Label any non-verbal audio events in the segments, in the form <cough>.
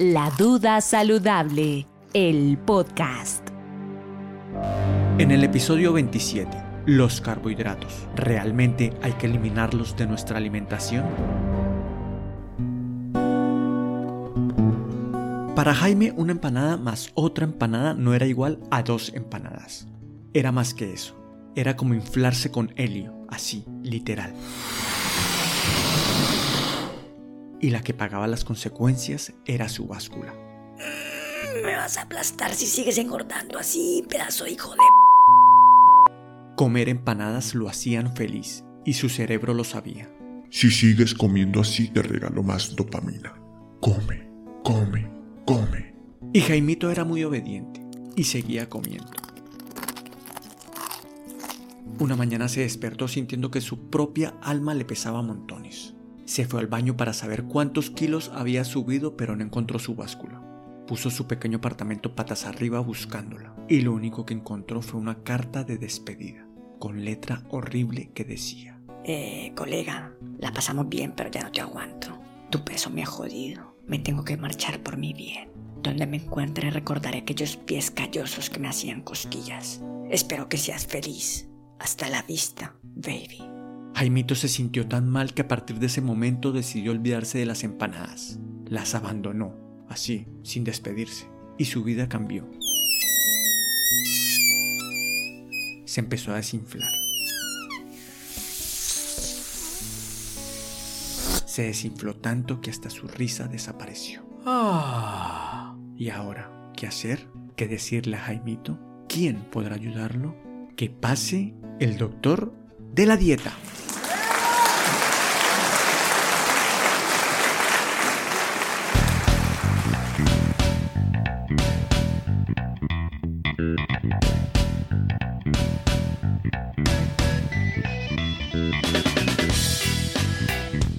La Duda Saludable, el podcast. En el episodio 27, los carbohidratos. ¿Realmente hay que eliminarlos de nuestra alimentación? Para Jaime, una empanada más otra empanada no era igual a dos empanadas. Era más que eso. Era como inflarse con helio, así, literal. Y la que pagaba las consecuencias era su báscula. Me vas a aplastar si sigues engordando así, pedazo hijo de... Comer empanadas lo hacían feliz y su cerebro lo sabía. Si sigues comiendo así, te regalo más dopamina. Come, come, come. Y Jaimito era muy obediente y seguía comiendo. Una mañana se despertó sintiendo que su propia alma le pesaba montones. Se fue al baño para saber cuántos kilos había subido, pero no encontró su báscula. Puso su pequeño apartamento patas arriba buscándola, y lo único que encontró fue una carta de despedida, con letra horrible que decía: Eh, colega, la pasamos bien, pero ya no te aguanto. Tu peso me ha jodido. Me tengo que marchar por mi bien. Donde me encuentre recordaré aquellos pies callosos que me hacían cosquillas. Espero que seas feliz. Hasta la vista, baby. Jaimito se sintió tan mal que a partir de ese momento decidió olvidarse de las empanadas. Las abandonó, así, sin despedirse, y su vida cambió. Se empezó a desinflar. Se desinfló tanto que hasta su risa desapareció. Ah. ¿Y ahora qué hacer? ¿Qué decirle a Jaimito? ¿Quién podrá ayudarlo? Que pase el doctor de la dieta.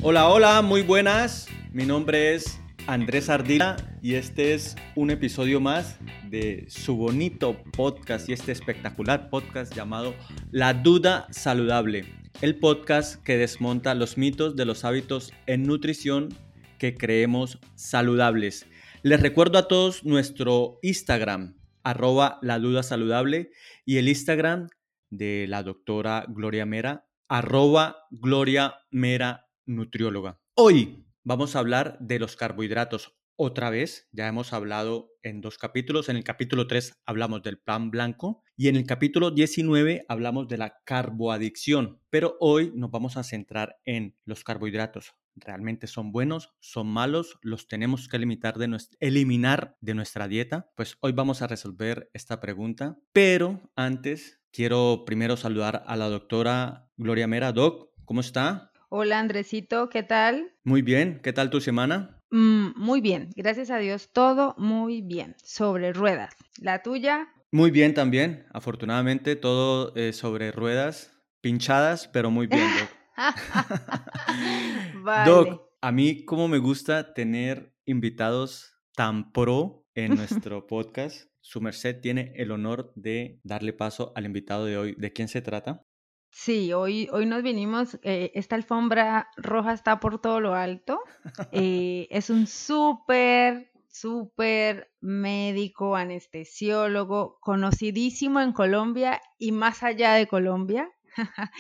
Hola, hola, muy buenas. Mi nombre es Andrés Ardila y este es un episodio más de su bonito podcast y este espectacular podcast llamado La Duda Saludable, el podcast que desmonta los mitos de los hábitos en nutrición que creemos saludables. Les recuerdo a todos nuestro Instagram, arroba La Duda Saludable y el Instagram de la doctora Gloria Mera, arroba Gloria Mera Nutrióloga. Hoy vamos a hablar de los carbohidratos otra vez. Ya hemos hablado en dos capítulos. En el capítulo 3 hablamos del plan blanco y en el capítulo 19 hablamos de la carboadicción. Pero hoy nos vamos a centrar en los carbohidratos. ¿Realmente son buenos? ¿Son malos? ¿Los tenemos que limitar de eliminar de nuestra dieta? Pues hoy vamos a resolver esta pregunta. Pero antes quiero primero saludar a la doctora Gloria Mera. Doc, ¿cómo está? Hola Andresito, ¿qué tal? Muy bien, ¿qué tal tu semana? Mm, muy bien, gracias a Dios, todo muy bien, sobre ruedas. ¿La tuya? Muy bien también, afortunadamente todo eh, sobre ruedas, pinchadas, pero muy bien, Doc. <laughs> vale. Doc, a mí como me gusta tener invitados tan pro en <laughs> nuestro podcast. Su merced tiene el honor de darle paso al invitado de hoy. ¿De quién se trata? Sí, hoy, hoy nos vinimos, eh, esta alfombra roja está por todo lo alto. Eh, es un súper, súper médico, anestesiólogo, conocidísimo en Colombia y más allá de Colombia. <laughs>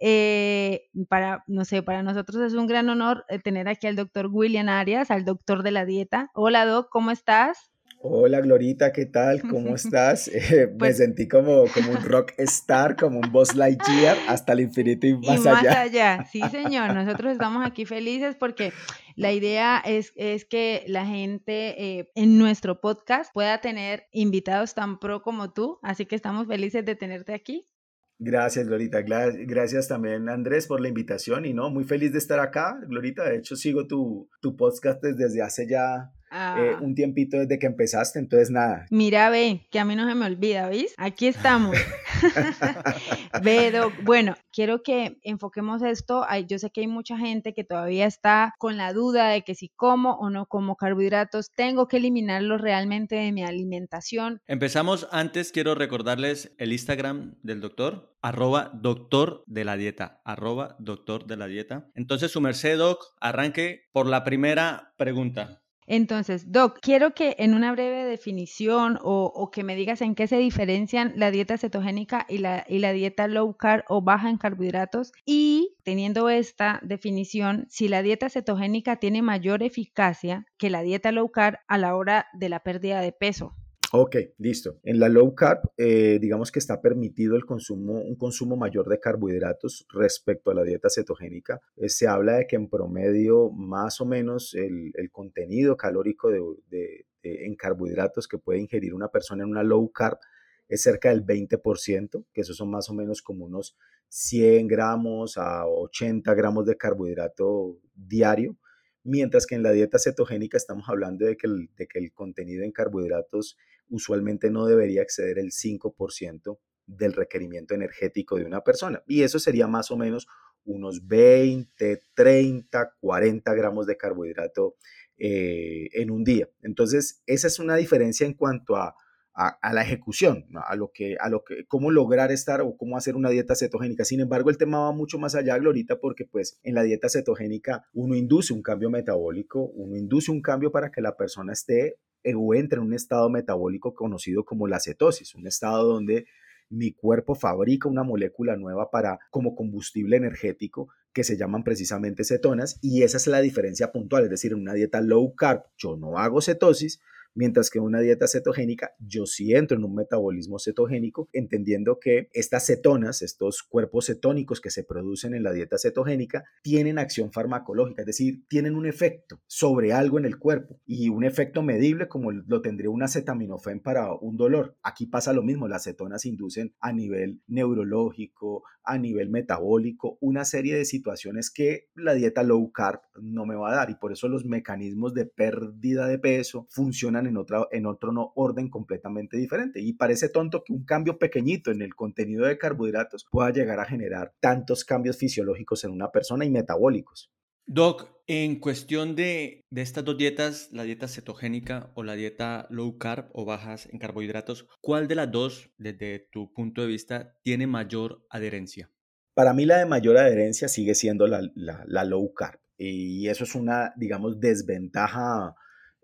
Eh, para, no sé, para nosotros es un gran honor tener aquí al doctor William Arias, al doctor de la dieta. Hola, doc, ¿cómo estás? Hola Glorita, ¿qué tal? ¿Cómo <laughs> estás? Eh, me Pues sentí como, como un rock star, como un Buzz Lightyear, hasta el infinito y <laughs> Y más más allá. allá, sí señor, <laughs> nosotros estamos aquí felices porque la idea es, es que la gente eh, en nuestro podcast pueda tener invitados tan pro como tú, así que estamos felices de tenerte aquí. Gracias, Glorita. Gracias también, Andrés, por la invitación. Y no, muy feliz de estar acá, Glorita. De hecho, sigo tu, tu podcast desde hace ya Ah, eh, un tiempito desde que empezaste. Entonces, nada. Mira, ve, que a mí no se me olvida, ¿veis? Aquí estamos. <laughs> <laughs> Ve, Doc, bueno, quiero que enfoquemos esto. Ay, Yo sé que hay mucha gente que todavía está con la duda de que si como o no como carbohidratos, tengo que eliminarlos realmente de mi alimentación. Empezamos antes, quiero recordarles el Instagram del doctor, arroba doctor de la dieta, arroba doctor de la dieta. Entonces, su merced, doc, arranque por la primera pregunta. Entonces, Doc, quiero que en una breve definición o, que me digas en qué se diferencian la dieta cetogénica y la, y la dieta low carb o baja en carbohidratos y teniendo esta definición, si la dieta cetogénica tiene mayor eficacia que la dieta low carb a la hora de la pérdida de peso. Ok, listo. En la low carb, eh, digamos que está permitido el consumo, un consumo mayor de carbohidratos respecto a la dieta cetogénica. Eh, se habla de que en promedio, más o menos, el, contenido calórico de, en carbohidratos que puede ingerir una persona en una low carb es cerca del 20%, que esos son más o menos como unos 100 gramos a 80 gramos de carbohidrato diario mientras que en la dieta cetogénica estamos hablando de que el, de que el contenido en carbohidratos usualmente no debería exceder el 5% del requerimiento energético de una persona. Y eso sería más o menos unos 20, 30, 40 gramos de carbohidrato eh, en un día. Entonces, esa es una diferencia en cuanto a, a, la ejecución, a lo que, a lo que, cómo lograr estar o cómo hacer una dieta cetogénica. Sin embargo, el tema va mucho más allá, Glorita, porque pues en la dieta cetogénica uno induce un cambio metabólico, uno induce un cambio para que la persona esté o entre en un estado metabólico conocido como la cetosis, un estado donde mi cuerpo fabrica una molécula nueva para como combustible energético que se llaman precisamente cetonas y esa es la diferencia puntual, es decir, en una dieta low carb yo no hago cetosis, mientras que una dieta cetogénica yo sí entro en un metabolismo cetogénico, entendiendo que estas cetonas, estos cuerpos cetónicos que se producen en la dieta cetogénica, tienen acción farmacológica, es decir, tienen un efecto sobre algo en el cuerpo y un efecto medible como lo tendría una acetaminofén para un dolor. Aquí pasa lo mismo, las cetonas inducen a nivel neurológico, a nivel metabólico, una serie de situaciones que la dieta low carb no me va a dar y por eso los mecanismos de pérdida de peso funcionan en, otra, en otro no, orden completamente diferente. Y parece tonto que un cambio pequeñito en el contenido de carbohidratos pueda llegar a generar tantos cambios fisiológicos en una persona y metabólicos. Doc, en cuestión de, de, estas dos dietas, la dieta cetogénica o la dieta low carb o bajas en carbohidratos, ¿cuál de las dos, desde tu punto de vista, tiene mayor adherencia? Para mí la de mayor adherencia sigue siendo la, la, la low carb. Y eso es una, digamos, desventaja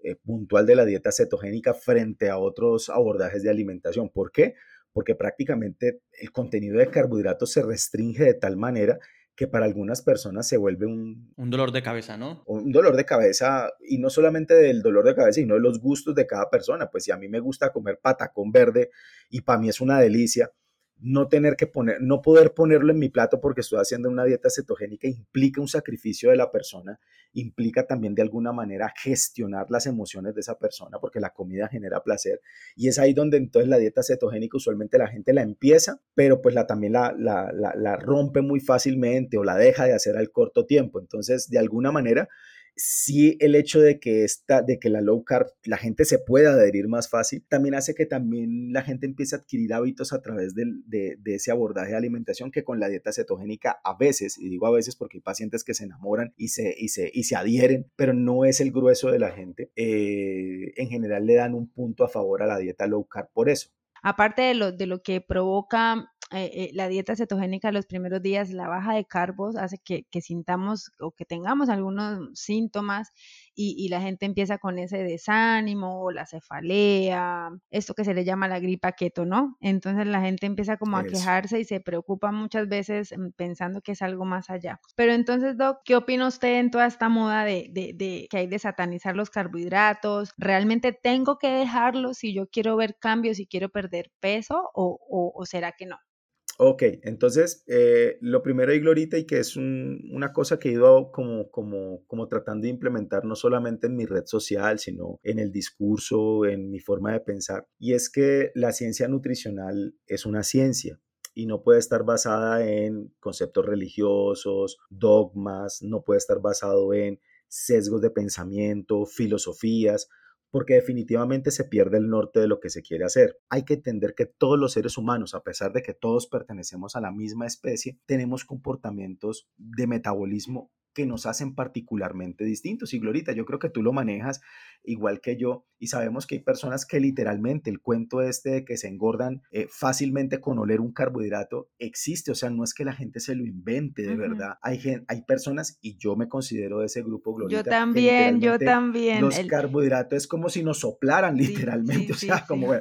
eh, puntual de la dieta cetogénica frente a otros abordajes de alimentación. ¿Por qué? Porque prácticamente el contenido de carbohidratos se restringe de tal manera que para algunas personas se vuelve un... Un dolor de cabeza, ¿no? Un dolor de cabeza, y no solamente del dolor de cabeza, sino de los gustos de cada persona. Pues si a mí me gusta comer patacón verde y para mí es una delicia, no tener que poner, no poder ponerlo en mi plato porque estoy haciendo una dieta cetogénica implica un sacrificio de la persona, implica también de alguna manera gestionar las emociones de esa persona porque la comida genera placer y es ahí donde entonces la dieta cetogénica usualmente la gente la empieza, pero pues la también la, la, la rompe muy fácilmente o la deja de hacer al corto tiempo. Entonces, de alguna manera, sí el hecho de que, esta, de que la low carb, la gente se pueda adherir más fácil, también hace que también la gente empiece a adquirir hábitos a través de, de, ese abordaje de alimentación que con la dieta cetogénica a veces, y digo a veces porque hay pacientes que se enamoran y se, y se, y se adhieren, pero no es el grueso de la gente, eh, en general le dan un punto a favor a la dieta low carb por eso. Aparte de lo, de lo que provoca eh, eh, la dieta cetogénica los primeros días, la baja de carbos hace que, que sintamos o que tengamos algunos síntomas y, la gente empieza con ese desánimo, la cefalea, esto que se le llama la gripa keto, ¿no? Entonces la gente empieza como a quejarse y se preocupa muchas veces mm, pensando que es algo más allá. Pero entonces, Doc, ¿qué opina usted en toda esta moda de, de, que hay de satanizar los carbohidratos? ¿Realmente tengo que dejarlos si yo quiero ver cambios y quiero perder peso o, o será que no? Ok, entonces eh, lo primero y Glorita y que es una cosa que he ido como, como, como tratando de implementar no solamente en mi red social, sino en el discurso, en mi forma de pensar, y es que la ciencia nutricional es una ciencia y no puede estar basada en conceptos religiosos, dogmas, no puede estar basado en sesgos de pensamiento, filosofías, porque definitivamente se pierde el norte de lo que se quiere hacer. Hay que entender que todos los seres humanos, a pesar de que todos pertenecemos a la misma especie, tenemos comportamientos de metabolismo que nos hacen particularmente distintos. Y Glorita, yo creo que tú lo manejas igual que yo y sabemos que hay personas que literalmente el cuento este de que se engordan eh, fácilmente con oler un carbohidrato existe, o sea, no es que la gente se lo invente, de verdad. Hay, hay personas, y yo me considero de ese grupo, Glorita. Yo también, yo también. Los carbohidratos es como si nos soplaran <laughs> literalmente, o sea, como,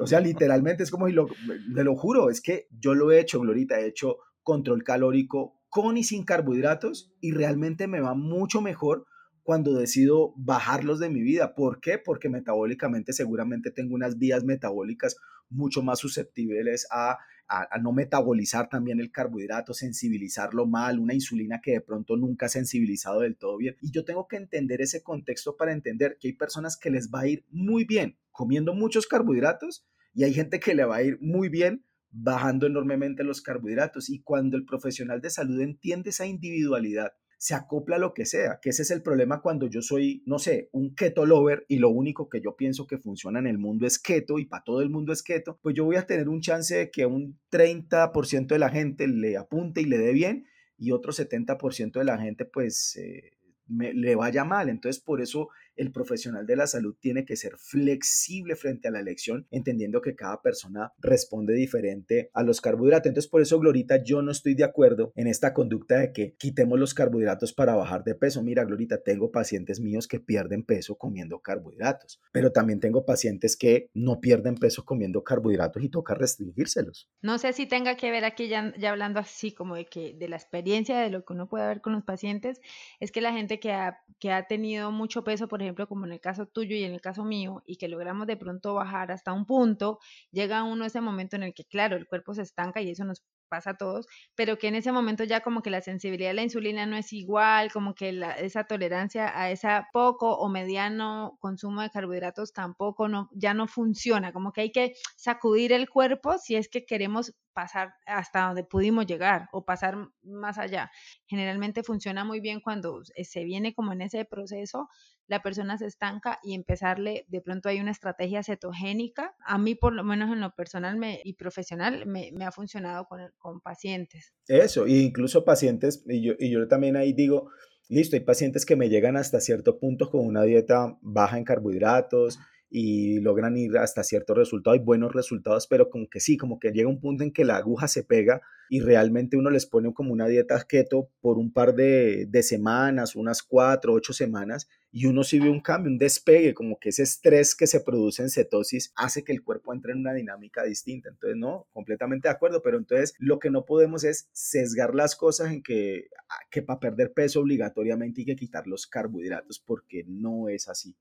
o sea, literalmente es como, y lo, me lo juro, es que yo lo he hecho, Glorita, he hecho control calórico con y sin carbohidratos y realmente me va mucho mejor cuando decido bajarlos de mi vida. ¿Por qué? Porque metabólicamente seguramente tengo unas vías metabólicas mucho más susceptibles a, a, no metabolizar también el carbohidrato, sensibilizarlo mal, una insulina que de pronto nunca ha sensibilizado del todo bien. Y yo tengo que entender ese contexto para entender que hay personas que les va a ir muy bien comiendo muchos carbohidratos y hay gente que le va a ir muy bien bajando enormemente los carbohidratos. Y cuando el profesional de salud entiende esa individualidad, se acopla a lo que sea, que ese es el problema cuando yo soy, no sé, un keto lover y lo único que yo pienso que funciona en el mundo es keto y para todo el mundo es keto, pues yo voy a tener un chance de que un 30% de la gente le apunte y le dé bien y otro 70% de la gente pues eh, le vaya mal. Entonces por eso el profesional de la salud tiene que ser flexible frente a la elección, entendiendo que cada persona responde diferente a los carbohidratos. Entonces, por eso, Glorita, yo no estoy de acuerdo en esta conducta de que quitemos los carbohidratos para bajar de peso. Mira, Glorita, tengo pacientes míos que pierden peso comiendo carbohidratos, pero también tengo pacientes que no pierden peso comiendo carbohidratos y toca restringírselos. No sé si tenga que ver aquí ya, hablando así como de que de la experiencia de lo que uno puede ver con los pacientes, es que la gente que ha, que ha tenido mucho peso, por ejemplo, como en el caso tuyo y en el caso mío, y que logramos de pronto bajar hasta un punto, llega uno ese momento en el que, claro, el cuerpo se estanca y eso nos pasa a todos, pero que en ese momento ya como que la sensibilidad a la insulina no es igual, como que esa tolerancia a esa poco o mediano consumo de carbohidratos tampoco no, ya no funciona, como que hay que sacudir el cuerpo si es que queremos pasar hasta donde pudimos llegar o pasar más allá. Generalmente funciona muy bien cuando se viene como en ese proceso, la persona se estanca y empezarle, de pronto hay una estrategia cetogénica. A mí por lo menos en lo personal y profesional me, ha funcionado con, con pacientes. Eso, e incluso pacientes, y yo, y yo también ahí digo, listo, hay pacientes que me llegan hasta cierto punto con una dieta baja en carbohidratos y logran ir hasta cierto resultado, hay buenos resultados, pero como que sí, como que llega un punto en que la aguja se pega y realmente uno les pone como una dieta keto por un par de, semanas, unas cuatro, ocho semanas, y uno sí ve un cambio, un despegue, como que ese estrés que se produce en cetosis hace que el cuerpo entre en una dinámica distinta. Entonces, no, completamente de acuerdo, pero entonces lo que no podemos es sesgar las cosas en que, que para perder peso obligatoriamente hay que quitar los carbohidratos, porque no es así.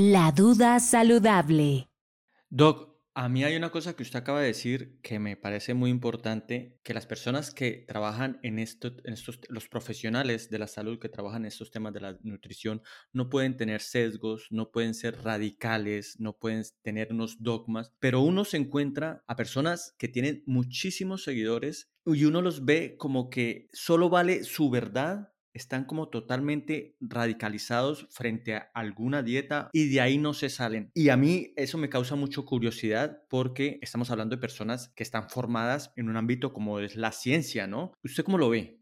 La duda saludable. Doc, a mí hay una cosa que usted acaba de decir que me parece muy importante, que las personas que trabajan en, esto, en estos, los profesionales de la salud que trabajan en estos temas de la nutrición, no pueden tener sesgos, no pueden ser radicales, no pueden tener unos dogmas, pero uno se encuentra a personas que tienen muchísimos seguidores y uno los ve como que solo vale su verdad están como totalmente radicalizados frente a alguna dieta y de ahí no se salen. Y a mí eso me causa mucha curiosidad porque estamos hablando de personas que están formadas en un ámbito como es la ciencia, ¿no? ¿Usted cómo lo ve?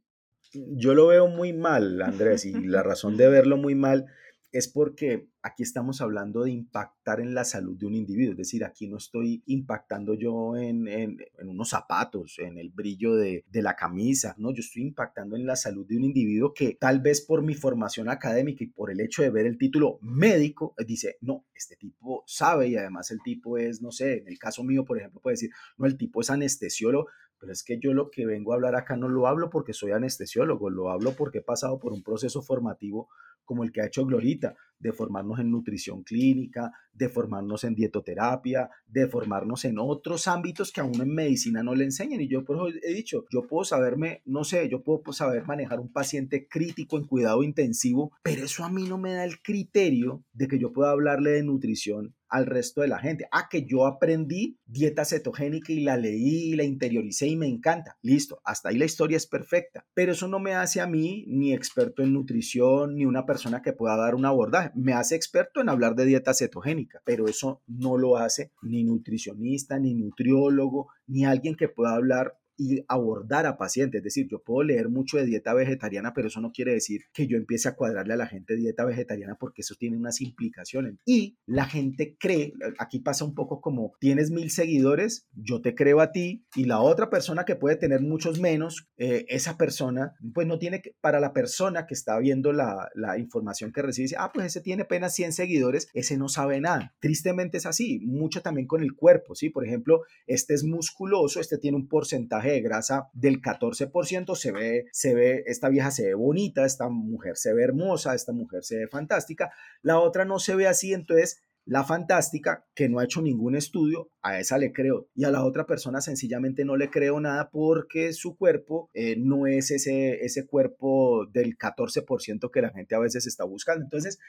Yo lo veo muy mal, Andrés, y la razón de verlo muy mal es porque aquí estamos hablando de impactar en la salud de un individuo, es decir, aquí no estoy impactando yo en, en, unos zapatos, en el brillo de, de, la camisa, no, yo estoy impactando en la salud de un individuo que tal vez por mi formación académica y por el hecho de ver el título médico, eh, dice, no, este tipo sabe y además el tipo es, no sé, en el caso mío, por ejemplo, puede decir, no, el tipo es anestesiólogo, pero es que yo lo que vengo a hablar acá no lo hablo porque soy anestesiólogo, lo hablo porque he pasado por un proceso formativo como el que ha hecho Glorita, de formarnos en nutrición clínica, de formarnos en dietoterapia, de formarnos en otros ámbitos que a uno en medicina no le enseñan. Y yo por eso he dicho, yo puedo saberme, no sé, yo puedo saber manejar un paciente crítico en cuidado intensivo, pero eso a mí no me da el criterio de que yo pueda hablarle de nutrición al resto de la gente. Ah, que yo aprendí dieta cetogénica y la leí, la interioricé y me encanta. Listo, hasta ahí la historia es perfecta. Pero eso no me hace a mí ni experto en nutrición, ni una persona que pueda dar un abordaje. Me hace experto en hablar de dieta cetogénica, pero eso no lo hace ni nutricionista, ni nutriólogo, ni alguien que pueda hablar y abordar a pacientes. Es decir, yo puedo leer mucho de dieta vegetariana, pero eso no quiere decir que yo empiece a cuadrarle a la gente dieta vegetariana porque eso tiene unas implicaciones. Y la gente cree, aquí pasa un poco como tienes mil seguidores, yo te creo a ti y la otra persona que puede tener muchos menos, eh, esa persona, pues no tiene que, para la persona que está viendo la, la información que recibe, dice, ah, pues ese tiene apenas 100 seguidores, ese no sabe nada. Tristemente es así, mucho también con el cuerpo, ¿sí? Por ejemplo, este es musculoso, este tiene un porcentaje de grasa del 14%, se ve, se ve, esta vieja se ve bonita, esta mujer se ve hermosa, esta mujer se ve fantástica, la otra no se ve así, entonces la fantástica, que no ha hecho ningún estudio, a esa le creo. Y a la otra persona sencillamente no le creo nada porque su cuerpo eh, no es ese, ese cuerpo del 14% que la gente a veces está buscando. Entonces,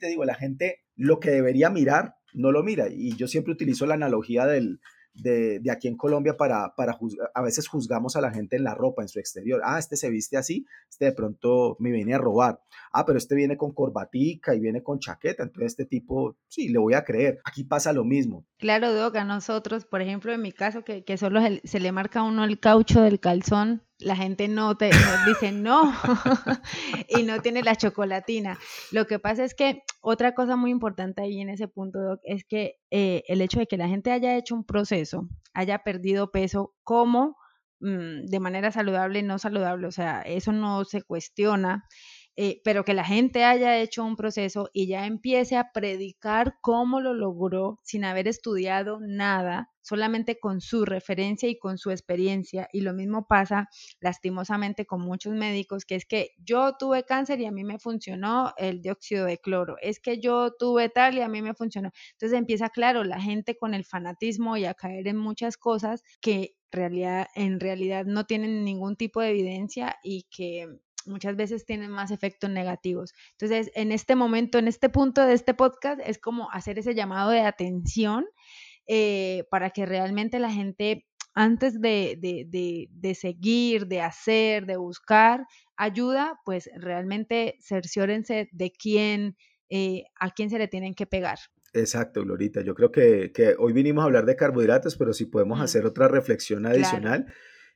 te digo, la gente lo que debería mirar, no lo mira. Y yo siempre utilizo la analogía del, de, aquí en Colombia para, para a veces juzgamos a la gente en la ropa, en su exterior. Ah, este se viste así, este de pronto me viene a robar. Ah, pero este viene con corbatica y viene con chaqueta, entonces este tipo, sí, le voy a creer. Aquí pasa lo mismo. Claro, Doc, a nosotros, por ejemplo, en mi caso, que, que solo se le marca a uno el caucho del calzón, la gente no te dice no <laughs> y no tiene la chocolatina. Lo que pasa es que otra cosa muy importante ahí en ese punto, Doc, es que eh, el hecho de que la gente haya hecho un proceso, haya perdido peso, como mm, de manera saludable, no saludable, o sea, eso no se cuestiona. Eh, pero que la gente haya hecho un proceso y ya empiece a predicar cómo lo logró sin haber estudiado nada, solamente con su referencia y con su experiencia. Y lo mismo pasa lastimosamente con muchos médicos, que es que yo tuve cáncer y a mí me funcionó el dióxido de cloro, es que yo tuve tal y a mí me funcionó. Entonces empieza, claro, la gente con el fanatismo y a caer en muchas cosas que realidad, en realidad no tienen ningún tipo de evidencia y que muchas veces tienen más efectos negativos. Entonces, en este momento, en este punto de este podcast, es como hacer ese llamado de atención eh, para que realmente la gente, antes de, de, seguir, de hacer, de buscar ayuda, pues realmente cerciórense de quién, eh, a quién se le tienen que pegar. Exacto, Glorita. Yo creo que, hoy vinimos a hablar de carbohidratos, pero si podemos mm. hacer otra reflexión adicional,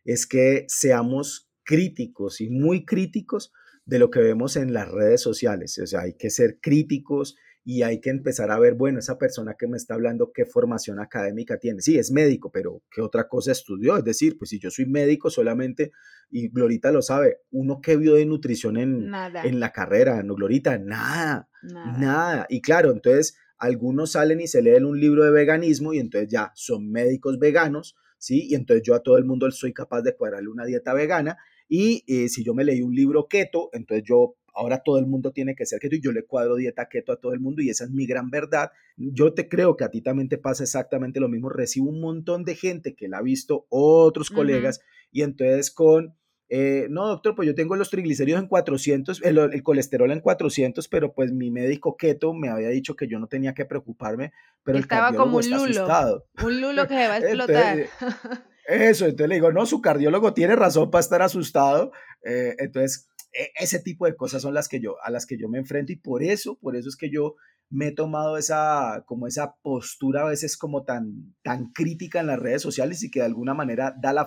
es que seamos críticos y muy críticos de lo que vemos en las redes sociales. O sea, hay que ser críticos y hay que empezar a ver, bueno, esa persona que me está hablando, qué formación académica tiene. Sí, es médico, pero ¿qué otra cosa estudió? Es decir, pues si yo soy médico solamente, y Glorita lo sabe, uno que vio de nutrición en, en la carrera, no, Glorita, nada, nada, nada. Y claro, entonces algunos salen y se leen un libro de veganismo y entonces ya son médicos veganos, ¿sí? Y entonces yo a todo el mundo soy capaz de cuadrarle una dieta vegana y eh, si yo me leí un libro keto, entonces yo ahora todo el mundo tiene que ser keto y yo le cuadro dieta keto a todo el mundo y esa es mi gran verdad. Yo te creo que a ti también te pasa exactamente lo mismo. Recibo un montón de gente que la ha visto, otros colegas, y entonces con, eh, no doctor, pues yo tengo los triglicéridos en 400, el, colesterol en 400, pero pues mi médico keto me había dicho que yo no tenía que preocuparme, pero Estaba el como un lulo, asustado. un lulo <laughs> que se va a explotar. <laughs> Eso, entonces le digo, no, su cardiólogo tiene razón para estar asustado. Eh, entonces, e, ese tipo de cosas son las que yo, a las que yo me enfrento y por eso, por eso es que yo me he tomado esa, como esa postura a veces como tan, tan crítica en las redes sociales y que de alguna manera da la,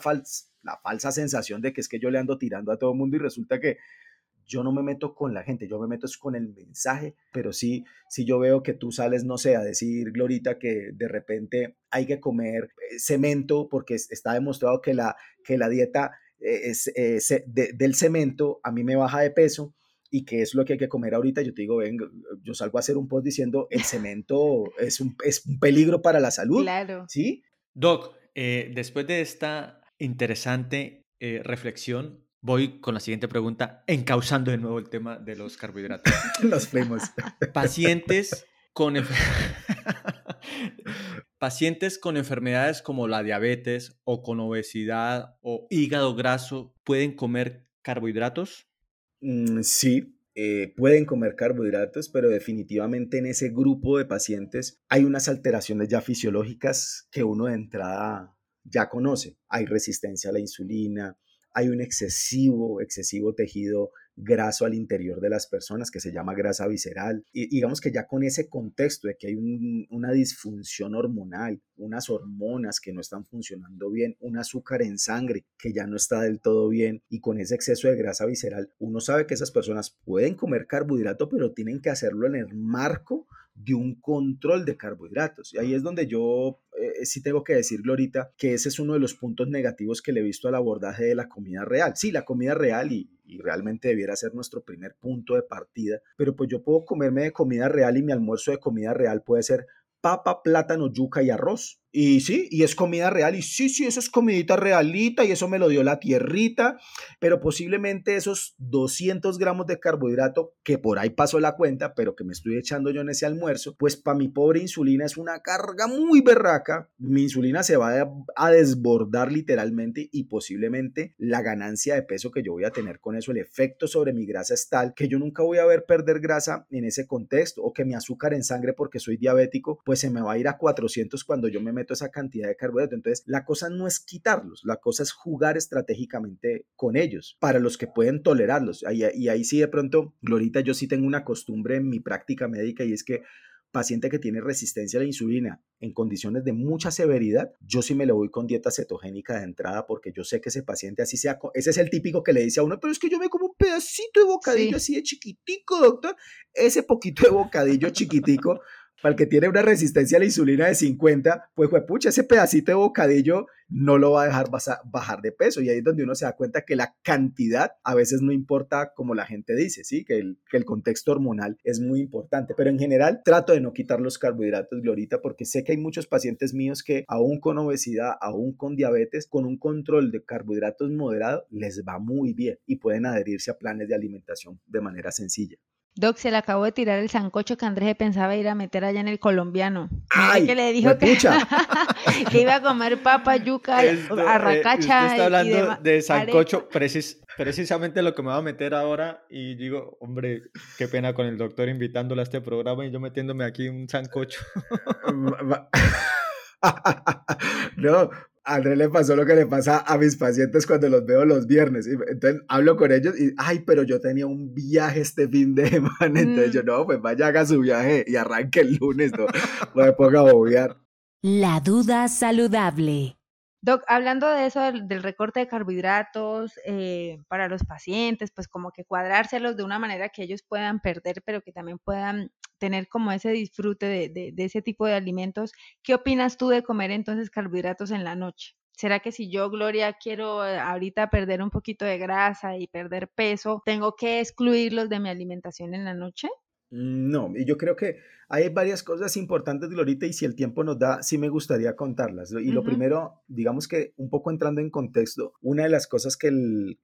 la falsa sensación de que es que yo le ando tirando a todo el mundo y resulta que yo no me meto con la gente, yo me meto con el mensaje, pero sí, si yo veo que tú sales, no sé, a decir, Glorita, que de repente hay que comer eh, cemento porque está demostrado que la, que la dieta eh, es, eh, del cemento a mí me baja de peso y que es lo que hay que comer ahorita, yo te digo, ven, yo salgo a hacer un post diciendo el cemento <laughs> es un, es un peligro para la salud. Claro. ¿Sí? Doc, después de esta interesante reflexión, voy con la siguiente pregunta, encauzando de nuevo el tema de los carbohidratos. <laughs> los fuimos. Pacientes con, <laughs> pacientes con enfermedades como la diabetes o con obesidad o hígado graso, ¿pueden comer carbohidratos? Mm, sí, eh, pueden comer carbohidratos, pero definitivamente en ese grupo de pacientes hay unas alteraciones ya fisiológicas que uno de entrada ya conoce. Hay resistencia a la insulina, hay un excesivo, excesivo tejido graso al interior de las personas que se llama grasa visceral. Y digamos que ya con ese contexto de que hay una disfunción hormonal, unas hormonas que no están funcionando bien, un azúcar en sangre que ya no está del todo bien y con ese exceso de grasa visceral, uno sabe que esas personas pueden comer carbohidrato, pero tienen que hacerlo en el marco de un control de carbohidratos. Y ahí es donde yo eh, sí tengo que decir, Glorita, que ese es uno de los puntos negativos que le he visto al abordaje de la comida real. Sí, la comida real y, y realmente debiera ser nuestro primer punto de partida, pero pues yo puedo comerme de comida real y mi almuerzo de comida real puede ser papa, plátano, yuca y arroz. Y sí, y es comida real, y sí, sí, eso es comidita realita, y eso me lo dio la tierrita, pero posiblemente esos 200 gramos de carbohidrato, que por ahí pasó la cuenta, pero que me estoy echando yo en ese almuerzo, pues para mi pobre insulina es una carga muy berraca, mi insulina se va a, desbordar literalmente, y posiblemente la ganancia de peso que yo voy a tener con eso, el efecto sobre mi grasa es tal que yo nunca voy a ver perder grasa en ese contexto, o que mi azúcar en sangre porque soy diabético, pues se me va a ir a 400 cuando yo me meto esa cantidad de carbohidratos. Entonces, la cosa no es quitarlos, la cosa es jugar estratégicamente con ellos para los que pueden tolerarlos. y ahí sí de pronto, Glorita, yo sí tengo una costumbre en mi práctica médica y es que paciente que tiene resistencia a la insulina en condiciones de mucha severidad, yo sí me le voy con dieta cetogénica de entrada porque yo sé que ese paciente así sea, ese es el típico que le dice a uno, pero es que yo me como un pedacito de bocadillo así de chiquitico, doctor. Ese poquito de bocadillo chiquitico para el que tiene una resistencia a la insulina de 50, pues, pucha, ese pedacito de bocadillo no lo va a dejar bajar de peso. Y ahí es donde uno se da cuenta que la cantidad a veces no importa como la gente dice, ¿sí? Que el, que el contexto hormonal es muy importante. Pero en general trato de no quitar los carbohidratos, Glorita, porque sé que hay muchos pacientes míos que aún con obesidad, aún con diabetes, con un control de carbohidratos moderado, les va muy bien y pueden adherirse a planes de alimentación de manera sencilla. Doc, se le acabó de tirar el sancocho que Andrés pensaba ir a meter allá en el colombiano. ¡Ay! que le dijo que, <laughs> que, iba a comer papa, yuca, <laughs> arracacha. Eh, está hablando de sancocho, precisamente lo que me va a meter ahora. Y digo, hombre, qué pena con el doctor invitándolo a este programa y yo metiéndome aquí un sancocho. <laughs> no, a André le pasó lo que le pasa a mis pacientes cuando los veo los viernes. Entonces hablo con ellos y, ay, pero yo tenía un viaje este fin de <laughs> semana. Entonces yo, mm. no, pues vaya, haga su viaje y arranque el lunes, no, <laughs> no me ponga a bobear. La duda saludable. Doc, hablando de eso, del, recorte de carbohidratos eh, para los pacientes, pues como que cuadrárselos de una manera que ellos puedan perder, pero que también puedan tener como ese disfrute de, ese tipo de alimentos. ¿Qué opinas tú de comer entonces carbohidratos en la noche? ¿Será que si yo, Gloria, quiero eh, ahorita perder un poquito de grasa y perder peso, tengo que excluirlos de mi alimentación en la noche? No, y yo creo que hay varias cosas importantes, Glorita, y si el tiempo nos da, sí me gustaría contarlas. Y lo primero, digamos que un poco entrando en contexto, una de las cosas que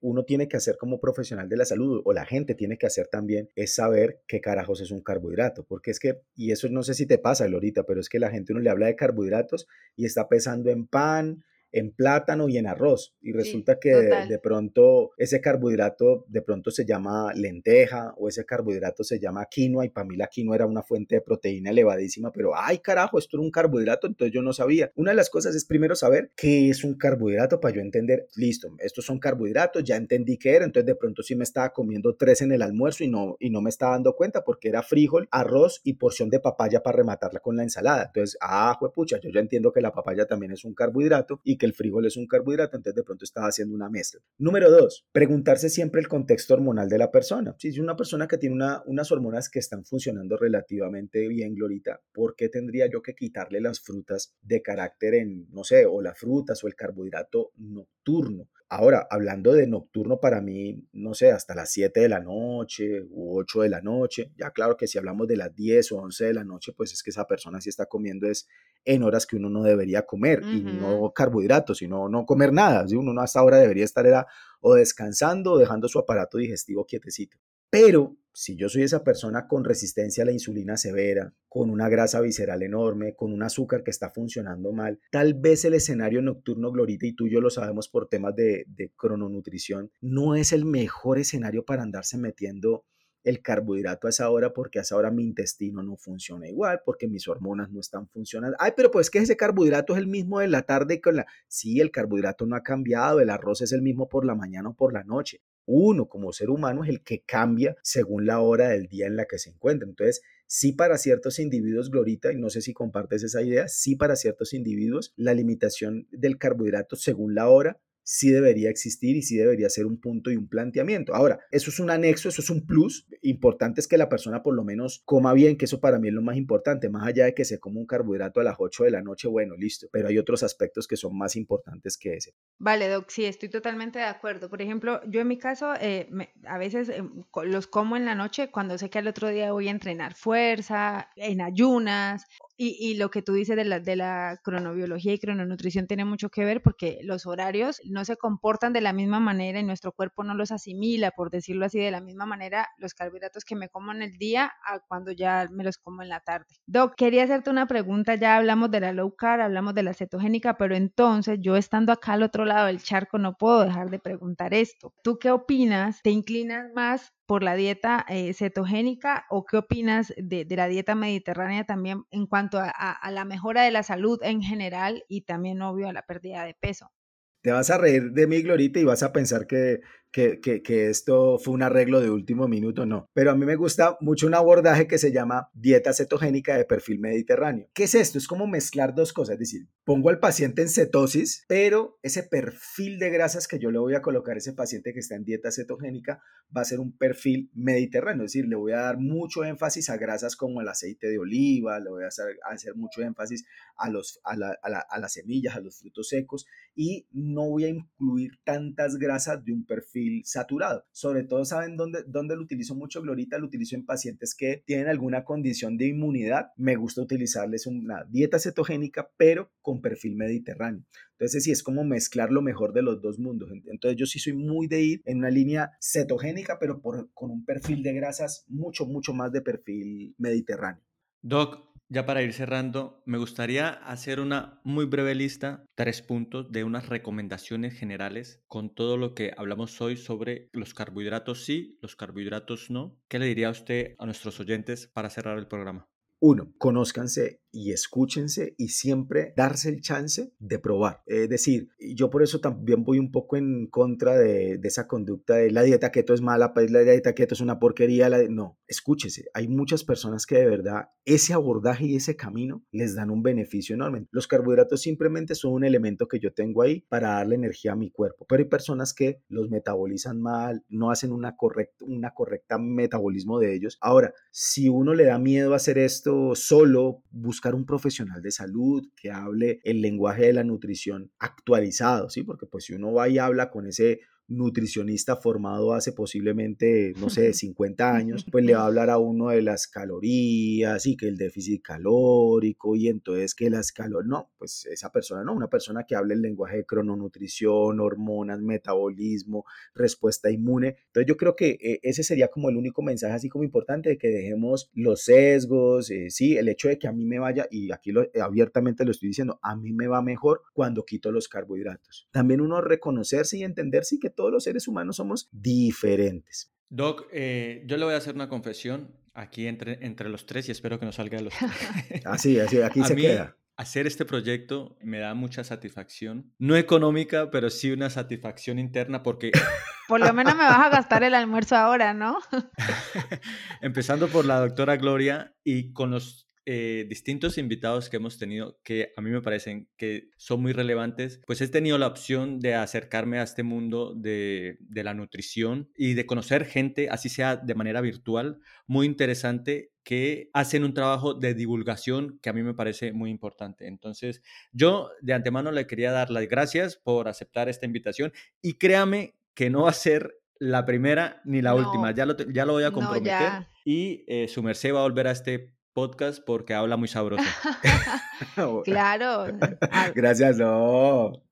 uno tiene que hacer como profesional de la salud, o la gente tiene que hacer también, es saber qué carajos es un carbohidrato. Porque es que, y eso no sé si te pasa, Glorita, pero es que la gente uno le habla de carbohidratos y está pensando en pan, en plátano y en arroz. Y resulta que de, pronto ese carbohidrato de pronto se llama lenteja o ese carbohidrato se llama quinoa y para mí la quinoa era una fuente de proteína elevadísima, pero ay carajo, esto era un carbohidrato, entonces yo no sabía. Una de las cosas es primero saber qué es un carbohidrato para yo entender, listo, estos son carbohidratos, ya entendí qué era, entonces de pronto sí me estaba comiendo tres en el almuerzo y no, y no me estaba dando cuenta porque era frijol, arroz y porción de papaya para rematarla con la ensalada. Entonces, ah, pucha, yo ya entiendo que la papaya también es un carbohidrato y que el frijol es un carbohidrato, entonces de pronto estaba haciendo una mezcla. Número dos, preguntarse siempre el contexto hormonal de la persona. Si es una persona que tiene una, unas hormonas que están funcionando relativamente bien, Glorita, ¿por qué tendría yo que quitarle las frutas de carácter en, no sé, o las frutas o el carbohidrato nocturno? Ahora, hablando de nocturno para mí, no sé, hasta las 7 de la noche u 8 de la noche, ya claro que si hablamos de las 10 o 11 de la noche, pues es que esa persona sí está comiendo es en horas que uno no debería comer y no carbohidratos, sino no comer nada, ¿sí? uno hasta ahora debería estar era, o descansando o dejando su aparato digestivo quietecito. Pero si yo soy esa persona con resistencia a la insulina severa, con una grasa visceral enorme, con un azúcar que está funcionando mal, tal vez el escenario nocturno, Glorita, y tú y yo lo sabemos por temas de, de crononutrición, no es el mejor escenario para andarse metiendo el carbohidrato a esa hora porque a esa hora mi intestino no funciona igual, porque mis hormonas no están funcionando. Ay, pero pues que ese carbohidrato es el mismo de la tarde con la... Sí, el carbohidrato no ha cambiado, el arroz es el mismo por la mañana o por la noche. Uno como ser humano es el que cambia según la hora del día en la que se encuentra. Entonces, sí para ciertos individuos, Glorita, y no sé si compartes esa idea, sí para ciertos individuos la limitación del carbohidrato según la hora sí debería existir y sí debería ser un punto y un planteamiento. Ahora, eso es un anexo, eso es un plus. Importante es que la persona por lo menos coma bien, que eso para mí es lo más importante, más allá de que se coma un carbohidrato a las 8 de la noche, bueno, listo, pero hay otros aspectos que son más importantes que ese. Vale, Doc, sí, estoy totalmente de acuerdo. Por ejemplo, yo en mi caso, eh, a veces eh, los como en la noche cuando sé que al otro día voy a entrenar fuerza, en ayunas, y, lo que tú dices de la, de la cronobiología y crononutrición tiene mucho que ver porque los horarios no se comportan de la misma manera y nuestro cuerpo no los asimila, por decirlo así, de la misma manera los carbohidratos que me como en el día a cuando ya me los como en la tarde. Doc, quería hacerte una pregunta, ya hablamos de la low carb, hablamos de la cetogénica, pero entonces yo estando acá al otro lado del charco no puedo dejar de preguntar esto. ¿Tú qué opinas? ¿Te inclinas más por la dieta eh, cetogénica o qué opinas de, la dieta mediterránea también en cuanto a, la mejora de la salud en general y también, obvio, a la pérdida de peso? Te vas a reír de mí, Glorita, y vas a pensar que que, esto fue un arreglo de último minuto, no. Pero a mí me gusta mucho un abordaje que se llama dieta cetogénica de perfil mediterráneo. ¿Qué es esto? Es como mezclar dos cosas, es decir, pongo al paciente en cetosis, pero ese perfil de grasas que yo le voy a colocar a ese paciente que está en dieta cetogénica va a ser un perfil mediterráneo, es decir, le voy a dar mucho énfasis a grasas como el aceite de oliva, le voy a hacer, hacer mucho énfasis a, los, a, la, a las semillas, a los frutos secos y no voy a incluir tantas grasas de un perfil saturado. Sobre todo, ¿saben dónde, dónde lo utilizo mucho, Glorita? Lo utilizo en pacientes que tienen alguna condición de inmunidad. Me gusta utilizarles una dieta cetogénica, pero con perfil mediterráneo. Entonces, sí, es como mezclar lo mejor de los dos mundos. Entonces, yo sí soy muy de ir en una línea cetogénica, pero con un perfil de grasas mucho, mucho más de perfil mediterráneo. Doc, ya para ir cerrando, me gustaría hacer una muy breve lista, tres puntos de unas recomendaciones generales con todo lo que hablamos hoy sobre los carbohidratos sí, los carbohidratos no. ¿Qué le diría usted a nuestros oyentes para cerrar el programa? Uno, conózcanse y escúchense y siempre darse el chance de probar. Es decir, yo por eso también voy un poco en contra de, esa conducta de la dieta keto es mala, pues la dieta keto es una porquería. No, escúchese. Hay muchas personas que de verdad ese abordaje y ese camino les dan un beneficio enorme. Los carbohidratos simplemente son un elemento que yo tengo ahí para darle energía a mi cuerpo, pero hay personas que los metabolizan mal, no hacen una correcta, una correcta metabolismo de ellos. Ahora, si uno le da miedo a hacer esto solo, busca buscar un profesional de salud que hable el lenguaje de la nutrición actualizado, ¿sí? Porque pues si uno va y habla con ese nutricionista formado hace posiblemente, no sé, 50 años, pues le va a hablar a uno de las calorías y que el déficit calórico y entonces que las calorías, no, pues esa persona no, una persona que hable el lenguaje de crononutrición, hormonas, metabolismo, respuesta inmune. Entonces yo creo que eh, ese sería como el único mensaje así como importante de que dejemos los sesgos, eh, sí, el hecho de que a mí me vaya, y aquí lo, abiertamente lo estoy diciendo, a mí me va mejor cuando quito los carbohidratos. También uno reconocerse y entenderse que todos los seres humanos somos diferentes. Doc, eh, yo le voy a hacer una confesión aquí entre, entre los tres y espero que no salga de los tres. <laughs> así, así, aquí se queda. Hacer este proyecto me da mucha satisfacción, no económica, pero sí una satisfacción interna porque... <laughs> Por lo menos me vas a gastar el almuerzo ahora, ¿no? <laughs> Empezando por la doctora Gloria y con los eh, distintos invitados que hemos tenido que a mí me parecen que son muy relevantes, pues he tenido la opción de acercarme a este mundo de, de la nutrición y de conocer gente, así sea de manera virtual, muy interesante que hacen un trabajo de divulgación que a mí me parece muy importante. Entonces, yo de antemano le quería dar las gracias por aceptar esta invitación y créame que no va a ser la primera ni la última, ya lo, ya lo voy a comprometer y eh, su merced va a volver a este podcast porque habla muy sabroso. <laughs> claro. <laughs> Gracias, no.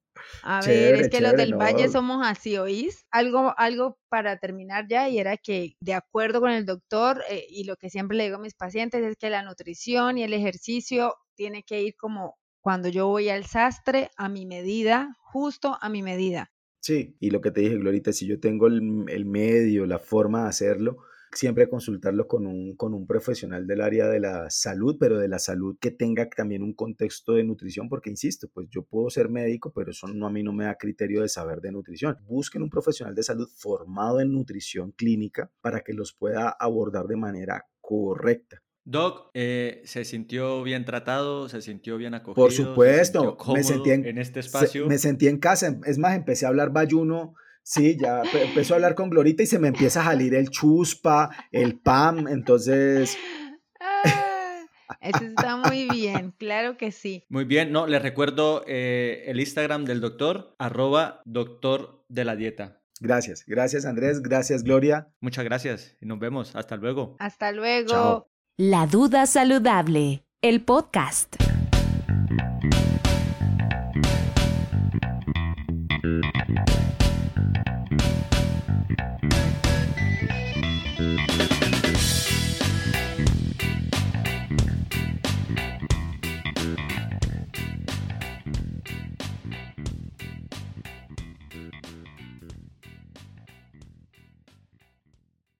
A ver, es que los del Valle somos así, ¿oís? Algo, algo para terminar ya, y era que de acuerdo con el doctor, eh, y lo que siempre le digo a mis pacientes es que la nutrición y el ejercicio tiene que ir como cuando yo voy al sastre, a mi medida, justo a mi medida. Sí, y lo que te dije, Glorita, si yo tengo el, el medio, la forma de hacerlo, siempre consultarlo con un, con un profesional del área de la salud, pero de la salud que tenga también un contexto de nutrición, porque insisto, pues yo puedo ser médico, pero eso no, a mí no me da criterio de saber de nutrición. Busquen un profesional de salud formado en nutrición clínica para que los pueda abordar de manera correcta. Doc, eh, ¿se sintió bien tratado? ¿Se sintió bien acogido? Por supuesto, me sentí en, este espacio. me sentí en casa. Es más, empecé a hablar bayuno. Sí, ya empezó a hablar con Glorita y se me empieza a salir el chuspa, el pam. Entonces. Ah, eso está muy bien, claro que sí. Muy bien, no, les recuerdo eh, el Instagram del doctor, arroba doctor de la dieta. Gracias, gracias Andrés, gracias Gloria. Muchas gracias y nos vemos. Hasta luego. Hasta luego. La duda saludable, el podcast.